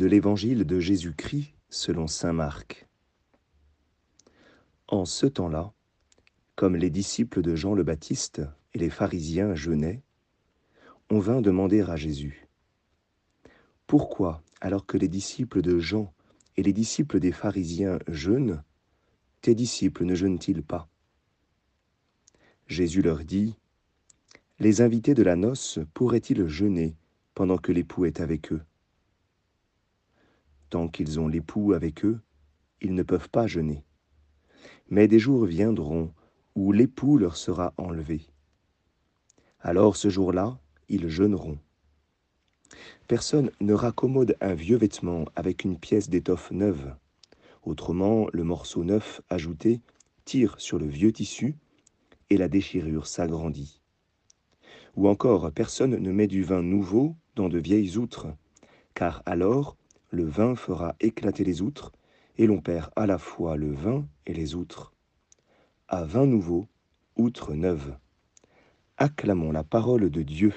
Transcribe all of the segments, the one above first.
de l'Évangile de Jésus-Christ selon Saint Marc. En ce temps-là, comme les disciples de Jean le Baptiste et les pharisiens jeûnaient, on vint demander à Jésus, Pourquoi, alors que les disciples de Jean et les disciples des pharisiens jeûnent, tes disciples ne jeûnent-ils pas? Jésus leur dit, Les invités de la noce pourraient-ils jeûner pendant que l'époux est avec eux? Tant qu'ils ont l'époux avec eux, ils ne peuvent pas jeûner. Mais des jours viendront où l'époux leur sera enlevé. Alors ce jour-là, ils jeûneront. Personne ne raccommode un vieux vêtement avec une pièce d'étoffe neuve. Autrement, le morceau neuf ajouté tire sur le vieux tissu et la déchirure s'agrandit. Ou encore, personne ne met du vin nouveau dans de vieilles outres, car alors le vin fera éclater les outres, et l'on perd à la fois le vin et les outres. À vin nouveau, outre neuve. Acclamons la parole de Dieu.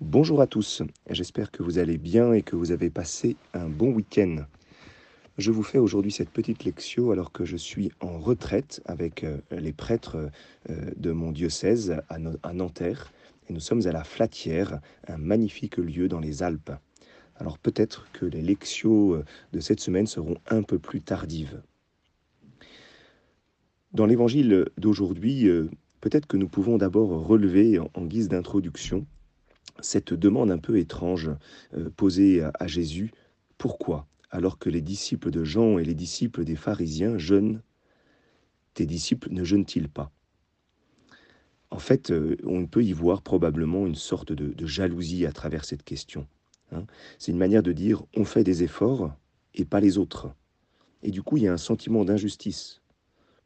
Bonjour à tous, j'espère que vous allez bien et que vous avez passé un bon week-end. Je vous fais aujourd'hui cette petite lecture alors que je suis en retraite avec euh, les prêtres euh, de mon diocèse à Nanterre et nous sommes à la Flatière, un magnifique lieu dans les Alpes. Alors peut-être que les lections euh, de cette semaine seront un peu plus tardives. Dans l'évangile d'aujourd'hui, peut-être que nous pouvons d'abord relever en guise d'introduction cette demande un peu étrange posée à Jésus. Pourquoi? Alors que les disciples de Jean et les disciples des pharisiens jeûnent, tes disciples ne jeûnent-ils pas? En fait, euh, on peut y voir probablement une sorte de, jalousie à travers cette question. Hein. C'est une manière de dire on fait des efforts et pas les autres. Et du coup, il y a un sentiment d'injustice.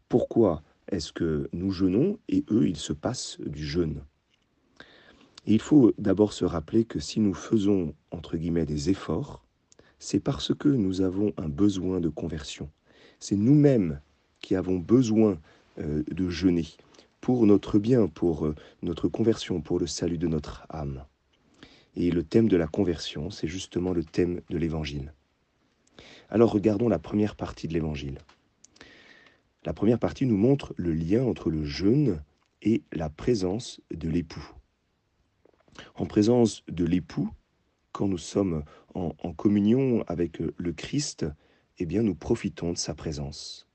Pourquoi est-ce que nous jeûnons et eux, ils se passent du jeûne? Il faut d'abord se rappeler que si nous faisons, entre guillemets, des efforts, c'est parce que nous avons un besoin de conversion. C'est nous-mêmes qui avons besoin euh, de jeûner pour notre bien, pour euh, notre conversion, pour le salut de notre âme. Et le thème de la conversion, c'est justement le thème de l'Évangile. Alors regardons la première partie de l'Évangile. La première partie nous montre le lien entre le jeûne et la présence de l'époux. En présence de l'époux, quand nous sommes en, communion avec le Christ, eh bien nous profitons de sa présence.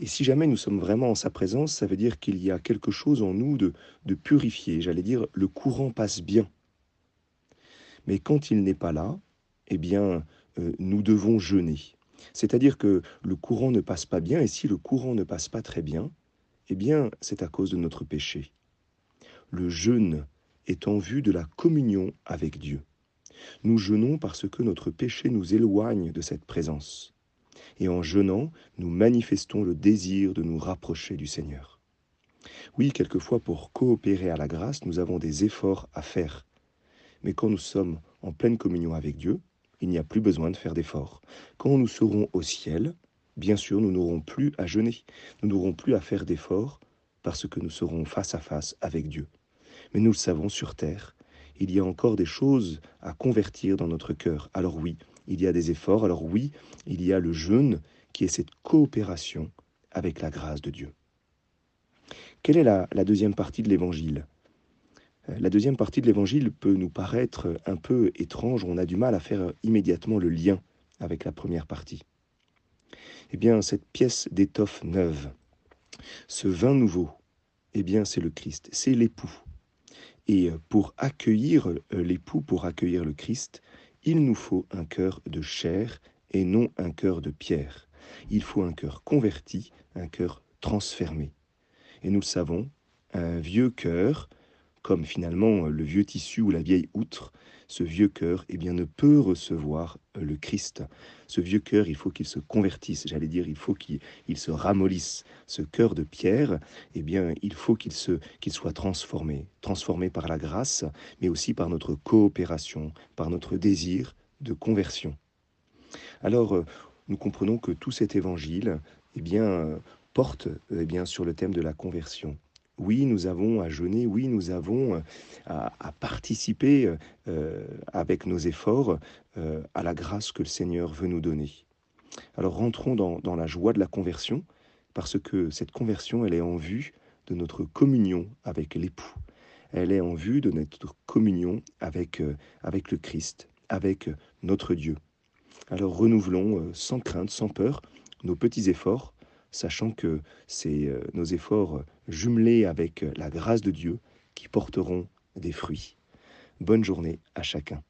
Et si jamais nous sommes vraiment en sa présence, ça veut dire qu'il y a quelque chose en nous de, de purifié. J'allais dire, le courant passe bien. Mais quand il n'est pas là, eh bien, euh, nous devons jeûner. C'est-à-dire que le courant ne passe pas bien, et si le courant ne passe pas très bien, eh bien, c'est à cause de notre péché. Le jeûne est en vue de la communion avec Dieu. Nous jeûnons parce que notre péché nous éloigne de cette présence. Et en jeûnant, nous manifestons le désir de nous rapprocher du Seigneur. Oui, quelquefois pour coopérer à la grâce, nous avons des efforts à faire. Mais quand nous sommes en pleine communion avec Dieu, il n'y a plus besoin de faire d'efforts. Quand nous serons au ciel, bien sûr, nous n'aurons plus à jeûner, nous n'aurons plus à faire d'efforts parce que nous serons face à face avec Dieu. Mais nous le savons sur terre, il y a encore des choses à convertir dans notre cœur. Alors oui, il y a des efforts, alors oui, il y a le jeûne qui est cette coopération avec la grâce de Dieu. Quelle est la, deuxième partie de l'Évangile? Euh, La deuxième partie de l'Évangile peut nous paraître un peu étrange, on a du mal à faire immédiatement le lien avec la première partie. Eh bien, cette pièce d'étoffe neuve, ce vin nouveau, eh bien, c'est le Christ, c'est l'époux, et euh, pour accueillir euh, l'époux, pour accueillir le Christ, il nous faut un cœur de chair et non un cœur de pierre. Il faut un cœur converti, un cœur transformé. Et nous le savons, un vieux cœur, comme finalement le vieux tissu ou la vieille outre, ce vieux cœur eh bien, ne peut recevoir euh, le Christ. Ce vieux cœur, il faut qu'il se convertisse, j'allais dire, il faut qu'il se ramollisse. Ce cœur de pierre, eh bien, il faut qu'il qu'il soit transformé, transformé par la grâce, mais aussi par notre coopération, par notre désir de conversion. Alors, euh, nous comprenons que tout cet évangile eh bien, porte eh bien, sur le thème de la conversion. Oui, nous avons à jeûner, oui, nous avons euh, à, participer euh, avec nos efforts euh, à la grâce que le Seigneur veut nous donner. Alors rentrons dans, dans la joie de la conversion, parce que cette conversion, elle est en vue de notre communion avec l'époux. Elle est en vue de notre communion avec, avec le Christ, avec notre Dieu. Alors renouvelons sans crainte, sans peur, nos petits efforts sachant que c'est euh, nos efforts jumelés avec la grâce de Dieu qui porteront des fruits. Bonne journée à chacun.